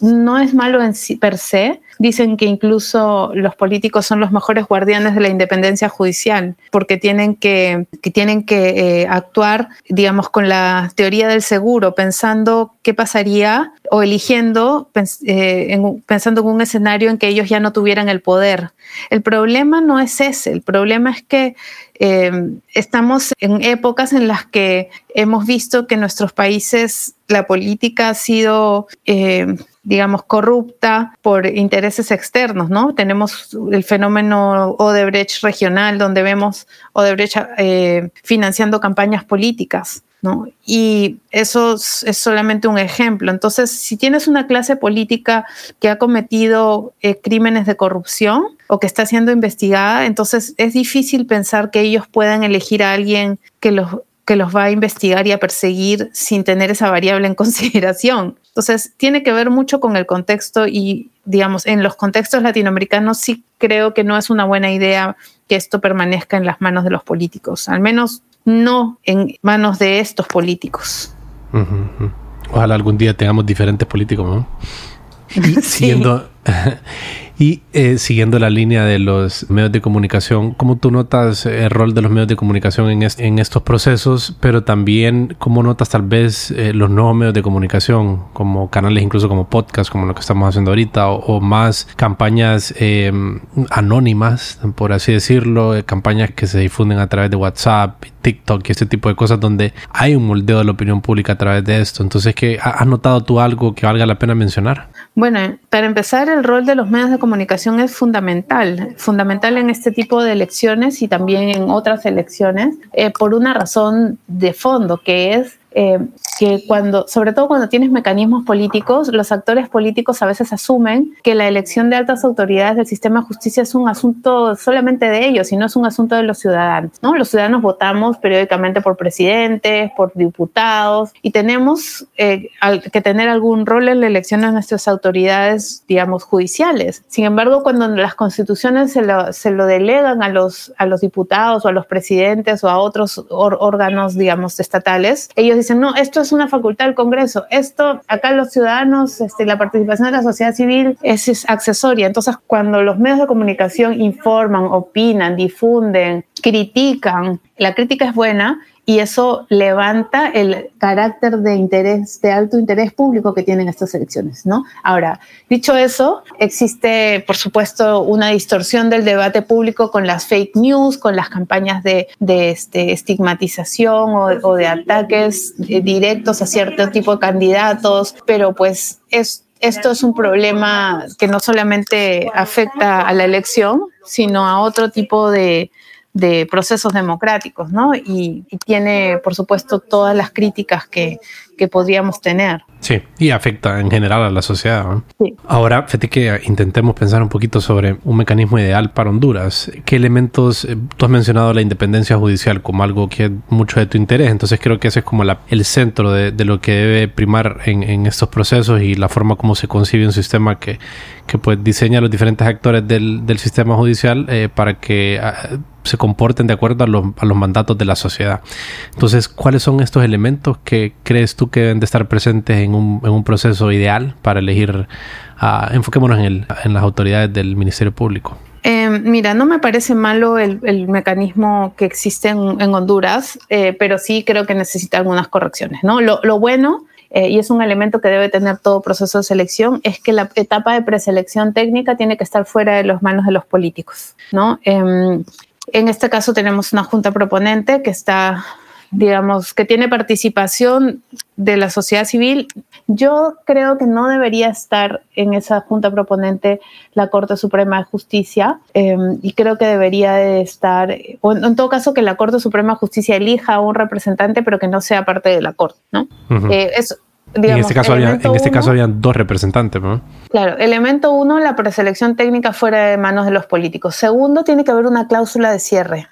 no es malo en sí per se. Dicen que incluso los políticos son los mejores guardianes de la independencia judicial, porque tienen que, tienen que eh, actuar, digamos, con la teoría del seguro, pensando qué pasaría o eligiendo, eh, pensando en un escenario en que ellos ya no tuvieran el poder. El problema no es ese, el problema es que eh, estamos en épocas en las que hemos visto que en nuestros países la política ha sido digamos, corrupta por intereses externos, ¿no? Tenemos el fenómeno Odebrecht regional, donde vemos Odebrecht eh, financiando campañas políticas. ¿No? Y eso es solamente un ejemplo. Entonces, si tienes una clase política que ha cometido eh, crímenes de corrupción o que está siendo investigada, entonces es difícil pensar que ellos puedan elegir a alguien que los, que los va a investigar y a perseguir sin tener esa variable en consideración. Entonces, tiene que ver mucho con el contexto y, digamos, en los contextos latinoamericanos sí creo que no es una buena idea que esto permanezca en las manos de los políticos, al menos no en manos de estos políticos. Ojalá algún día tengamos diferentes políticos, ¿no? siendo, y eh, siguiendo la línea de los medios de comunicación, ¿cómo tú notas el rol de los medios de comunicación en, en estos procesos? Pero también, ¿cómo notas tal vez eh, los nuevos medios de comunicación, como canales incluso como podcast, como lo que estamos haciendo ahorita, o, más campañas eh, anónimas, por así decirlo, campañas que se difunden a través de WhatsApp, TikTok y este tipo de cosas donde hay un moldeo de la opinión pública a través de esto? Entonces, ¿qué, ¿has notado tú algo que valga la pena mencionar? Bueno, para empezar, el rol de los medios de comunicación es fundamental, fundamental en este tipo de elecciones y también en otras elecciones, eh, por una razón de fondo, que es eh, que cuando, sobre todo cuando tienes mecanismos políticos, los actores políticos a veces asumen que la elección de altas autoridades del sistema de justicia es un asunto solamente de ellos y no es un asunto de los ciudadanos. ¿no? Los ciudadanos votamos periódicamente por presidentes, por diputados y tenemos eh, que tener algún rol en la elección de nuestras autoridades, digamos, judiciales. Sin embargo, cuando las constituciones se lo, se lo delegan a los, a los diputados o a los presidentes o a otros órganos, digamos, estatales, ellos dicen, no, esto es una facultad del Congreso, esto acá los ciudadanos, este, la participación de la sociedad civil es, es accesoria. Entonces, cuando los medios de comunicación informan, opinan, difunden, critican, la crítica es buena y eso levanta el carácter de interés, de alto interés público que tienen estas elecciones, ¿no? Ahora, dicho eso, existe, por supuesto, una distorsión del debate público con las fake news, con las campañas de, este, estigmatización o, de ataques directos a cierto tipo de candidatos, pero pues es esto es un problema que no solamente afecta a la elección, sino a otro tipo de, de procesos democráticos, ¿no? Y, tiene, por supuesto, todas las críticas que, que podríamos tener. Sí, y afecta en general a la sociedad. Sí. Ahora, fíjate que intentemos pensar un poquito sobre un mecanismo ideal para Honduras. ¿Qué elementos, eh, tú has mencionado la independencia judicial como algo que es mucho de tu interés, entonces creo que ese es como la, el centro de, de, lo que debe primar en, en, estos procesos y la forma como se concibe un sistema que, que pues diseña a los diferentes actores del, del sistema judicial eh, para que... Ah, se comporten de acuerdo a los, a los, mandatos de la sociedad. Entonces, ¿cuáles son estos elementos que crees tú que deben de estar presentes en un, en un proceso ideal para elegir, uh, enfoquémonos en, el, en, las autoridades del Ministerio Público. Eh, mira, no me parece malo el, el mecanismo que existe en, en Honduras, eh, pero sí creo que necesita algunas correcciones. ¿no? Lo, lo bueno, eh, y es un elemento que debe tener todo proceso de selección, es que la etapa de preselección técnica tiene que estar fuera de las manos de los políticos. ¿no? En este caso tenemos una junta proponente que está digamos, que tiene participación de la sociedad civil, yo creo que no debería estar en esa junta proponente la Corte Suprema de Justicia em, y creo que debería de estar, o en, todo caso que la Corte Suprema de Justicia elija a un representante, pero que no sea parte de la Corte, ¿no? Eh, en este caso, había, en este caso habían dos representantes, ¿no? Claro, elemento uno, la preselección técnica fuera de manos de los políticos. Segundo, tiene que haber una cláusula de cierre.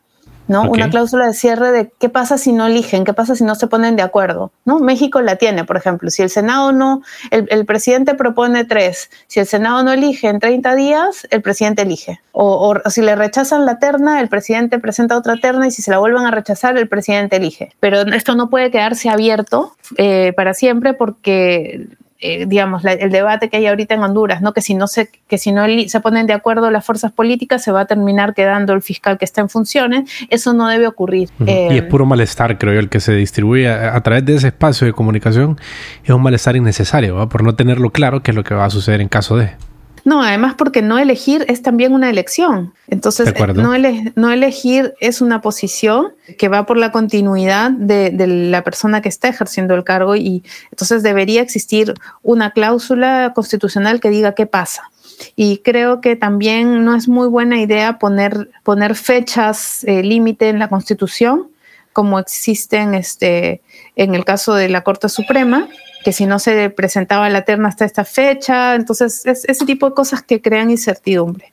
¿No? Una cláusula de cierre de qué pasa si no eligen, qué pasa si no se ponen de acuerdo, ¿no? México la tiene, por ejemplo, si el Senado no, el, presidente propone tres, si el Senado no elige en 30 días, el presidente elige. O, si le rechazan la terna, el presidente presenta otra terna y si se la vuelven a rechazar, el presidente elige. Pero esto no puede quedarse abierto eh, para siempre porque eh, digamos, el debate que hay ahorita en Honduras, ¿no? Que si no se, que si no se ponen de acuerdo las fuerzas políticas, se va a terminar quedando el fiscal que está en funciones. Eso no debe ocurrir. y es eh, puro malestar, creo yo, el que se distribuye a, través de ese espacio de comunicación. Es un malestar innecesario, por no tenerlo claro qué es lo que va a suceder en caso de. No, además porque no elegir es también una elección. Entonces, no, no, elegir es una posición que va por la continuidad de, la persona que está ejerciendo el cargo y entonces debería existir una cláusula constitucional que diga qué pasa. Y creo que también no es muy buena idea poner, poner fechas eh, límite en la Constitución, como existen este, en el caso de la Corte Suprema, que si no se presentaba la terna hasta esta fecha, entonces es ese tipo de cosas que crean incertidumbre.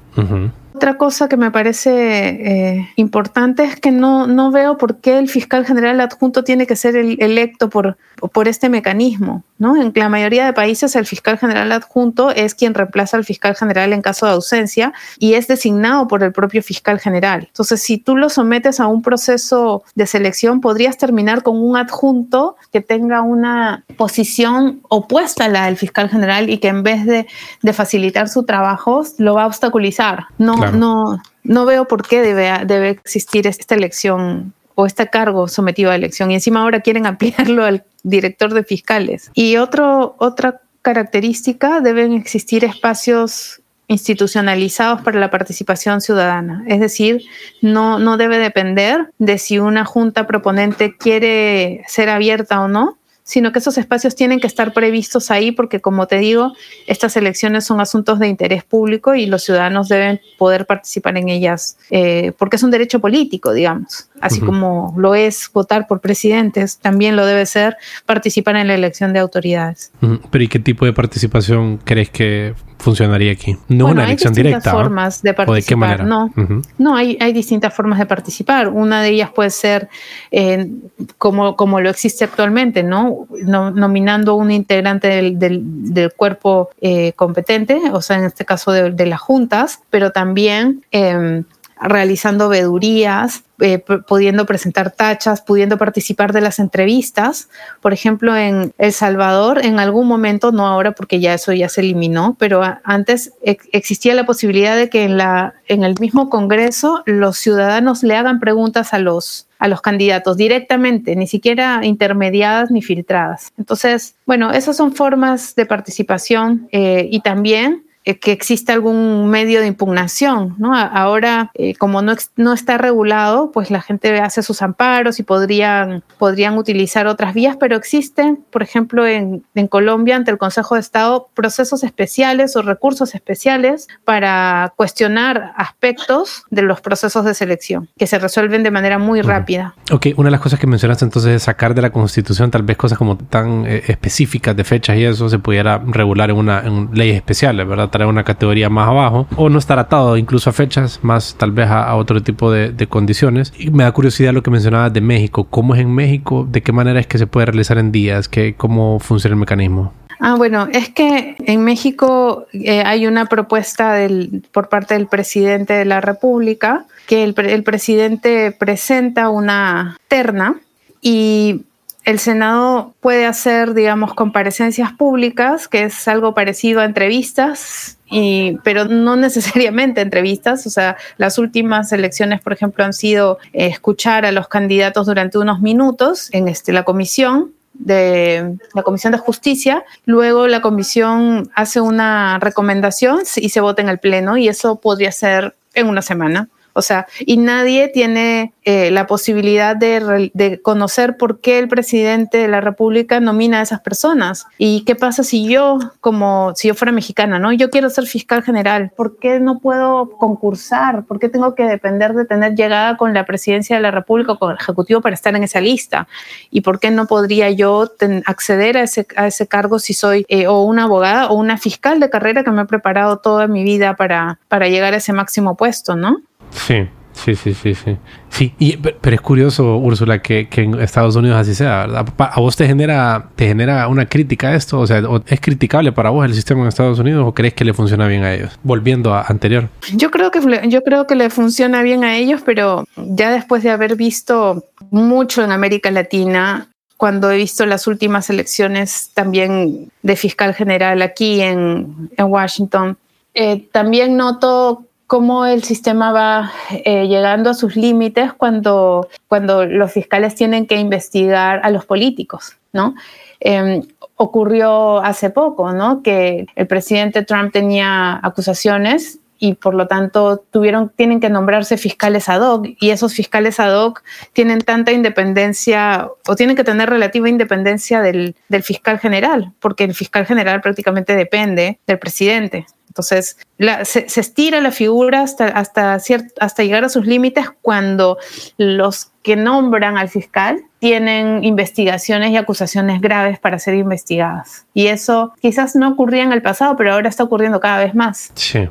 Otra cosa que me parece eh, importante es que no, no veo por qué el fiscal general adjunto tiene que ser el, electo por, por este mecanismo. ¿no? En la mayoría de países el fiscal general adjunto es quien reemplaza al fiscal general en caso de ausencia y es designado por el propio fiscal general. Entonces, si tú lo sometes a un proceso de selección, podrías terminar con un adjunto que tenga una posición opuesta a la del fiscal general y que en vez de, de facilitar su trabajo, lo va a obstaculizar. No, no, no veo por qué debe, debe existir esta elección o este cargo sometido a elección. Y encima ahora quieren ampliarlo al director de fiscales. Y otro, otra característica, deben existir espacios institucionalizados para la participación ciudadana. Es decir, no, no debe depender de si una junta proponente quiere ser abierta o no, sino que esos espacios tienen que estar previstos ahí porque, como te digo, estas elecciones son asuntos de interés público y los ciudadanos deben poder participar en ellas eh, porque es un derecho político, digamos. Así como lo es votar por presidentes, también lo debe ser participar en la elección de autoridades. Pero ¿y qué tipo de participación crees que funcionaría aquí? No una elección directa. Hay formas de participar. No, no hay, hay, distintas formas de participar. Una de ellas puede ser eh, como, como lo existe actualmente, ¿no? Nominando un integrante del, del, cuerpo eh, competente, o sea, en este caso de, las juntas, pero también em, realizando vedurías, eh, pudiendo presentar tachas, pudiendo participar de las entrevistas. Por ejemplo, en El Salvador, en algún momento, no ahora porque ya eso ya se eliminó, pero antes existía la posibilidad de que en, la, en el mismo Congreso los ciudadanos le hagan preguntas a los, a los candidatos directamente, ni siquiera intermediadas ni filtradas. Entonces, bueno, esas son formas de participación eh, y también que exista algún medio de impugnación, ¿no? Ahora, eh, como no, no está regulado, pues la gente hace sus amparos y podrían, podrían utilizar otras vías, pero existen, por ejemplo, en, en Colombia, ante el Consejo de Estado, procesos especiales o recursos especiales para cuestionar aspectos de los procesos de selección, que se resuelven de manera muy rápida. Ok, una de las cosas que mencionaste entonces es sacar de la Constitución tal vez cosas como tan eh, específicas de fechas y eso se pudiera regular en una en leyes especiales, ¿verdad? Traer una categoría más abajo o no estar atado incluso a fechas, más tal vez a, otro tipo de, condiciones. Y me da curiosidad lo que mencionabas de México. ¿Cómo es en México? ¿De qué manera es que se puede realizar en días? ¿Qué, ¿Cómo funciona el mecanismo? Ah, bueno, es que en México eh, hay una propuesta del, por parte del presidente de la República que el, el presidente presenta una terna y el Senado puede hacer, digamos, comparecencias públicas, que es algo parecido a entrevistas, y, pero no necesariamente entrevistas. O sea, las últimas elecciones, por ejemplo, han sido eh, escuchar a los candidatos durante unos minutos en este, la comisión de la Comisión de Justicia, luego la comisión hace una recomendación y se vota en el Pleno y eso podría ser en una semana. O sea, y nadie tiene eh, la posibilidad de, conocer por qué el presidente de la República nomina a esas personas. ¿Y qué pasa si yo, como si yo fuera mexicana, ¿no? Yo quiero ser fiscal general. ¿Por qué no puedo concursar? ¿Por qué tengo que depender de tener llegada con la presidencia de la República o con el Ejecutivo para estar en esa lista? ¿Y por qué no podría yo acceder a ese, a ese cargo si soy eh, o una abogada o una fiscal de carrera que me ha preparado toda mi vida para, para llegar a ese máximo puesto, ¿no? Sí, sí, sí, sí, sí. Sí, y, pero es curioso, Úrsula, que, que, en Estados Unidos así sea, ¿verdad? ¿A vos te genera, te genera una crítica esto? O sea, ¿es criticable para vos el sistema en Estados Unidos o crees que le funciona bien a ellos? Volviendo a anterior. Yo creo que, yo creo que le funciona bien a ellos, pero ya después de haber visto mucho en América Latina, cuando he visto las últimas elecciones también de fiscal general aquí en, en Washington, eh, también noto cómo el sistema va eh, llegando a sus límites cuando, cuando los fiscales tienen que investigar a los políticos, ¿no? Em, ocurrió hace poco, ¿no? Que el presidente Trump tenía acusaciones y por lo tanto tuvieron, tienen que nombrarse fiscales ad hoc y esos fiscales ad hoc tienen tanta independencia o tienen que tener relativa independencia del, del fiscal general, porque el fiscal general prácticamente depende del presidente. Entonces, se, estira la figura hasta, hasta, hasta llegar a sus límites cuando los que nombran al fiscal tienen investigaciones y acusaciones graves para ser investigadas. Y eso quizás no ocurría en el pasado, pero ahora está ocurriendo cada vez más. Sí.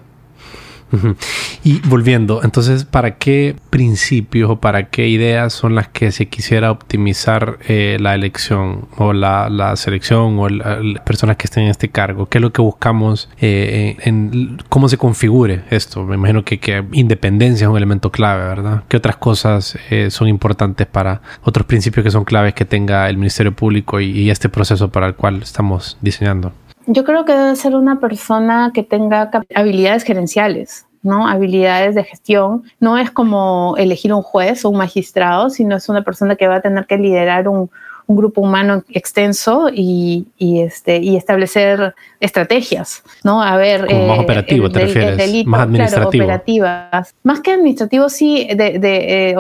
Y volviendo, entonces, ¿para qué principios o para qué ideas son las que se quisiera optimizar eh, la elección o la, selección o las personas que estén en este cargo? ¿Qué es lo que buscamos eh, en, cómo se configure esto? Me imagino que, independencia es un elemento clave, ¿verdad? ¿Qué otras cosas eh, son importantes para otros principios que son claves que tenga el Ministerio Público y este proceso para el cual estamos diseñando? Yo creo que debe ser una persona que tenga habilidades gerenciales, ¿no? Habilidades de gestión. No es como elegir un juez o un magistrado, sino es una persona que va a tener que liderar un, grupo humano extenso y, este, y establecer estrategias, ¿no? A ver... más eh, operativo, ¿te refieres? más administrativo. operativas. Más que administrativo, sí, de, eh,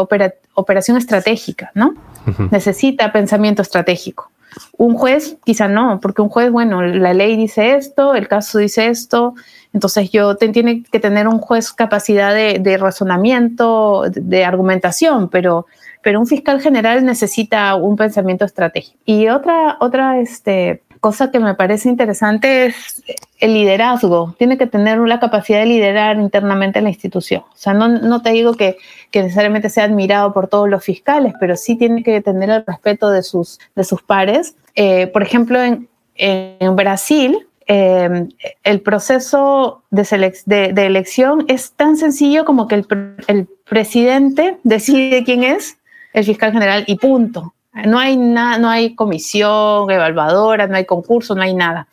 operación estratégica, ¿no? Necesita pensamiento estratégico. Un juez quizá no, porque un juez, bueno, la ley dice esto, el caso dice esto, entonces yo tiene que tener un juez capacidad de, razonamiento, de, argumentación, pero, pero un fiscal general necesita un pensamiento estratégico. Y otra, otra este, cosa que me parece interesante es el liderazgo. Tiene que tener la capacidad de liderar internamente la institución. O sea, no, no te digo que, que, necesariamente sea admirado por todos los fiscales, pero sí tiene que tener el respeto de sus, de sus pares. Eh, por ejemplo, en, en Brasil, Em, el proceso de, elección es tan sencillo como que el, presidente decide quién es el fiscal general y punto. No hay, no hay comisión evaluadora, no hay concurso, no hay nada.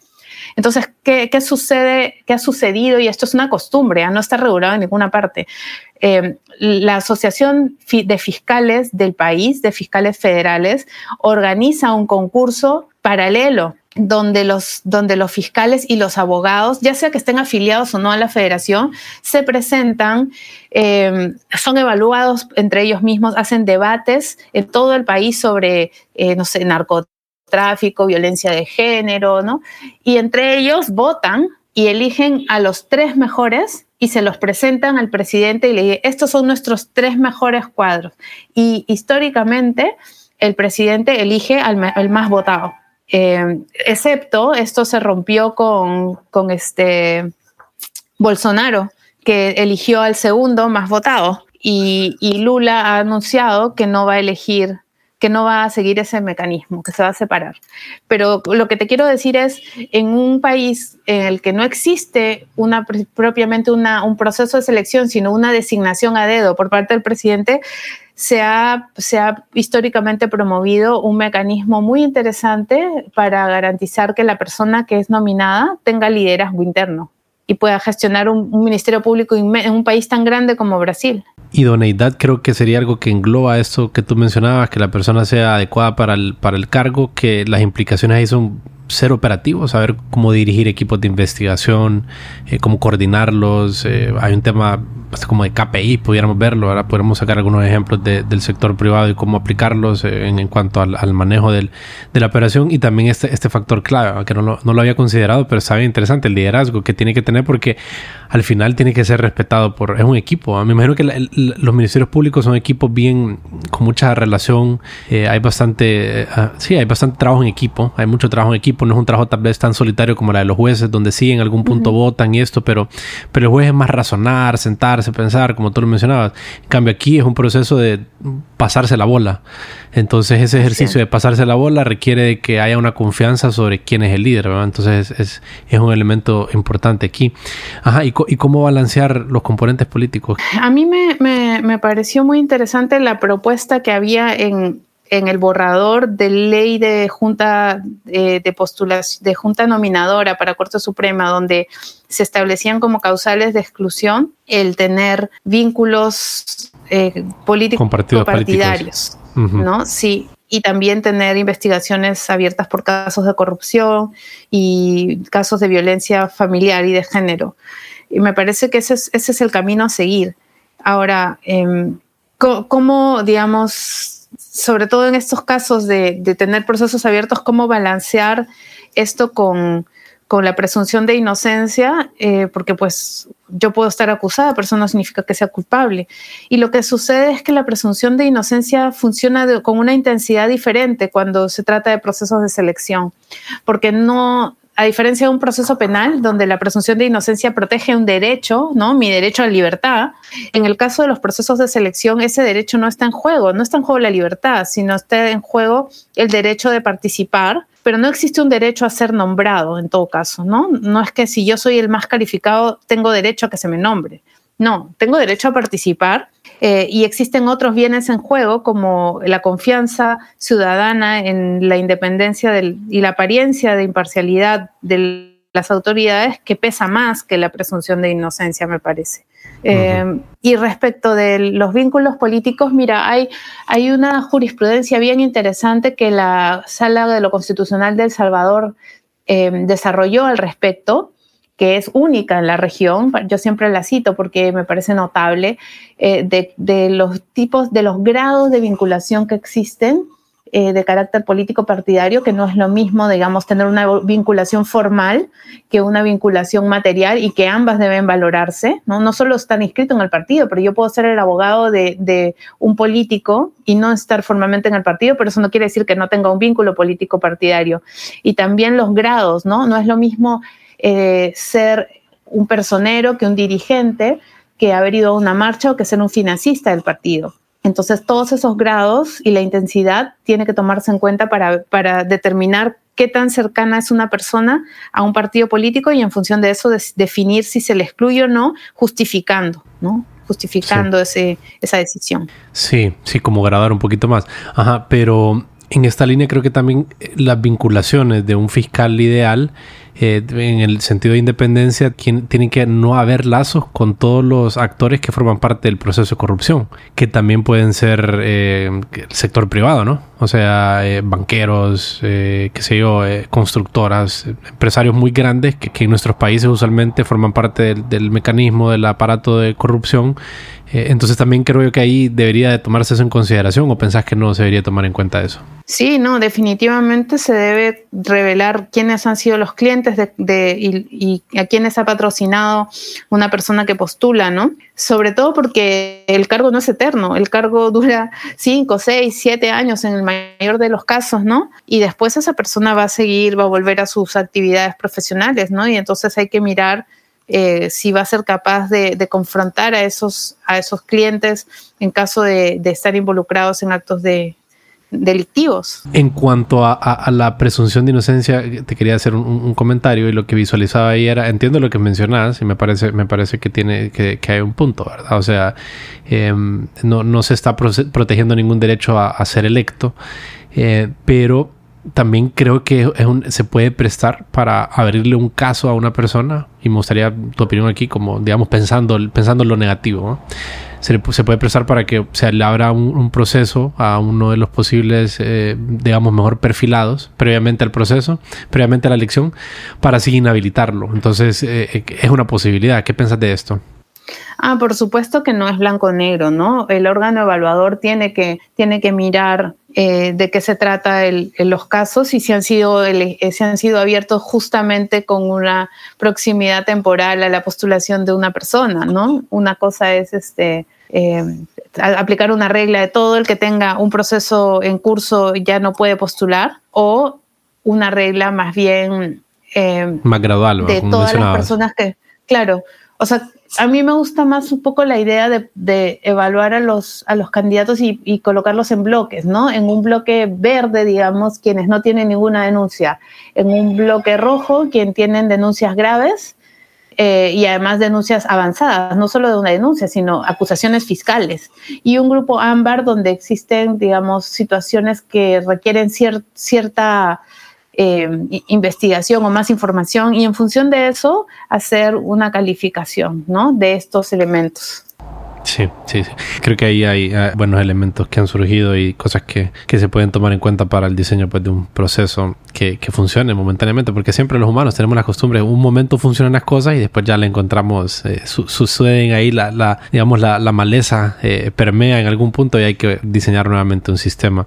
Entonces, ¿qué, sucede? ¿Qué ha sucedido? Y esto es una costumbre, ¿ah? no está regulado en ninguna parte. Eh, la Asociación de Fiscales del país, de fiscales federales, organiza un concurso paralelo donde los, donde los fiscales y los abogados, ya sea que estén afiliados o no a la federación, se presentan, eh, son evaluados entre ellos mismos, hacen debates en todo el país sobre, eh, no sé, narcotráfico, violencia de género, ¿no? Y entre ellos votan y eligen a los tres mejores y se los presentan al presidente y le dicen, estos son nuestros tres mejores cuadros. Y históricamente el presidente elige al, al más votado. Eh, excepto esto se rompió con, con este Bolsonaro, que eligió al segundo más votado. Y, y, Lula ha anunciado que no va a elegir, que no va a seguir ese mecanismo, que se va a separar. Pero lo que te quiero decir es, en un país en el que no existe una, propiamente un proceso de selección, sino una designación a dedo por parte del presidente, se ha, se ha históricamente promovido un mecanismo muy interesante para garantizar que la persona que es nominada tenga liderazgo interno y pueda gestionar un, ministerio público en un país tan grande como Brasil. Idoneidad creo que sería algo que engloba esto que tú mencionabas, que la persona sea adecuada para el, para el cargo, que las implicaciones ahí son ser operativo, saber cómo dirigir equipos de investigación, eh, cómo coordinarlos. Eh, hay un tema pues, como de KPI, pudiéramos verlo, ahora podemos sacar algunos ejemplos del sector privado y cómo aplicarlos eh, en, cuanto al, manejo del, de la operación y también este, este factor clave, que no lo, había considerado, pero está bien interesante, el liderazgo que tiene que tener porque al final tiene que ser respetado por, es un equipo. Me imagino que los ministerios públicos son equipos bien, con mucha relación, hay bastante, ah, sí, hay bastante trabajo en equipo, hay mucho trabajo en equipo, no es un trabajo tal vez tan solitario como la de los jueces, donde sí en algún punto votan y esto, pero, pero el juez es más razonar, sentar, pensar, como tú lo mencionabas. En cambio, aquí es un proceso de pasarse la bola. Entonces, ese ejercicio de pasarse la bola requiere de que haya una confianza sobre quién es el líder, Entonces, es, es, un elemento importante aquí. Ajá, ¿y, cómo balancear los componentes políticos? A mí me, me, me pareció muy interesante la propuesta que había en, en el borrador de ley de junta eh, de postulación de junta nominadora para Corte Suprema, donde se establecían como causales de exclusión el tener vínculos eh, políticos partidarios, ¿no? Sí, y también tener investigaciones abiertas por casos de corrupción y casos de violencia familiar y de género. Y me parece que ese es, ese es el camino a seguir. Ahora, em, ¿cómo, digamos, sobre todo en estos casos de, tener procesos abiertos, cómo balancear esto con, la presunción de inocencia, eh, porque pues yo puedo estar acusada, pero eso no significa que sea culpable. Y lo que sucede es que la presunción de inocencia funciona con una intensidad diferente cuando se trata de procesos de selección, porque no, a diferencia de un proceso penal donde la presunción de inocencia protege un derecho, ¿no? Mi derecho a la libertad, en el caso de los procesos de selección ese derecho no está en juego, no está en juego la libertad, sino está en juego el derecho de participar, pero no existe un derecho a ser nombrado en todo caso, ¿no? No es que si yo soy el más calificado tengo derecho a que se me nombre. No, tengo derecho a participar eh, y existen otros bienes en juego como la confianza ciudadana en la independencia y la apariencia de imparcialidad de las autoridades que pesa más que la presunción de inocencia, me parece. Eh, y respecto de los vínculos políticos, mira, hay, hay una jurisprudencia bien interesante que la Sala de lo Constitucional de El Salvador eh, desarrolló al respecto que es única en la región, yo siempre la cito porque me parece notable, eh, de, los tipos, de los grados de vinculación que existen eh, de carácter político partidario, que no es lo mismo, digamos, tener una vinculación formal que una vinculación material y que ambas deben valorarse, ¿no? No solo están inscritos en el partido, pero yo puedo ser el abogado de, de un político y no estar formalmente en el partido, pero eso no quiere decir que no tenga un vínculo político partidario. Y también los grados, ¿no? No es lo mismo eh, ser un personero que un dirigente, que haber ido a una marcha o que ser un financista del partido. Entonces, todos esos grados y la intensidad tiene que tomarse en cuenta para, para determinar qué tan cercana es una persona a un partido político y en función de eso definir si se le excluye o no, justificando, ¿no? Justificando ese, esa decisión. Sí, sí, como grabar un poquito más. Ajá, pero en esta línea creo que también las vinculaciones de un fiscal ideal eh, en el sentido de independencia, tienen que no haber lazos con todos los actores que forman parte del proceso de corrupción, que también pueden ser eh, el sector privado, ¿no? O sea, eh, banqueros, qué sé yo, constructoras, empresarios muy grandes que, en nuestros países usualmente forman parte del mecanismo, del aparato de corrupción entonces también creo yo que ahí debería de tomarse eso en consideración o pensás que no se debería tomar en cuenta eso. Sí, no, definitivamente se debe revelar quiénes han sido los clientes de, y, a quiénes ha patrocinado una persona que postula, ¿no? Sobre todo porque el cargo no es eterno, el cargo dura cinco, seis, siete años en el mayor de los casos, ¿no? Y después esa persona va a seguir, va a volver a sus actividades profesionales, ¿no? Y entonces hay que mirar eh, si va a ser capaz de, confrontar a esos, a esos clientes en caso de, estar involucrados en actos de, delictivos. En cuanto a, la presunción de inocencia, te quería hacer un, comentario y lo que visualizaba ahí era, entiendo lo que mencionas y me parece, me parece que tiene que, hay un punto, ¿verdad? O sea, em, no, se está protegiendo ningún derecho a, ser electo, eh, pero también creo que se puede prestar para abrirle un caso a una persona y me gustaría tu opinión aquí como digamos pensando, pensando en lo negativo se, puede prestar para que se le abra un, proceso a uno de los posibles eh, digamos mejor perfilados previamente al proceso previamente a la elección para así inhabilitarlo entonces eh, eh, es una posibilidad ¿qué piensas de esto? Ah, por supuesto que no es blanco-negro, ¿no? El órgano evaluador tiene que, tiene que mirar eh, de qué se trata el, los casos y si han, sido, eh, han sido abiertos justamente con una proximidad temporal a la postulación de una persona, ¿no? Una cosa es este, eh, aplicar una regla de todo el que tenga un proceso en curso ya no puede postular o una regla más bien... más gradual, de todas las personas que, claro, o sea, a mí me gusta más un poco la idea de, evaluar a los, a los candidatos y, colocarlos en bloques, ¿no? En un bloque verde, digamos, quienes no tienen ninguna denuncia. En un bloque rojo, quienes tienen denuncias graves eh, y además denuncias avanzadas, no solo de una denuncia, sino acusaciones fiscales. Y un grupo ámbar donde existen, digamos, situaciones que requieren cierta eh, investigación o más información y en función de eso hacer una calificación ¿no? de estos elementos. Sí, sí, sí. Creo que ahí hay ah, buenos elementos que han surgido y cosas que, que, se pueden tomar en cuenta para el diseño pues, de un proceso que, que, funcione momentáneamente, porque siempre los humanos tenemos la costumbre, un momento funcionan las cosas y después ya le encontramos, eh, suceden ahí, la, la, digamos, la, la maleza eh, permea en algún punto y hay que diseñar nuevamente un sistema.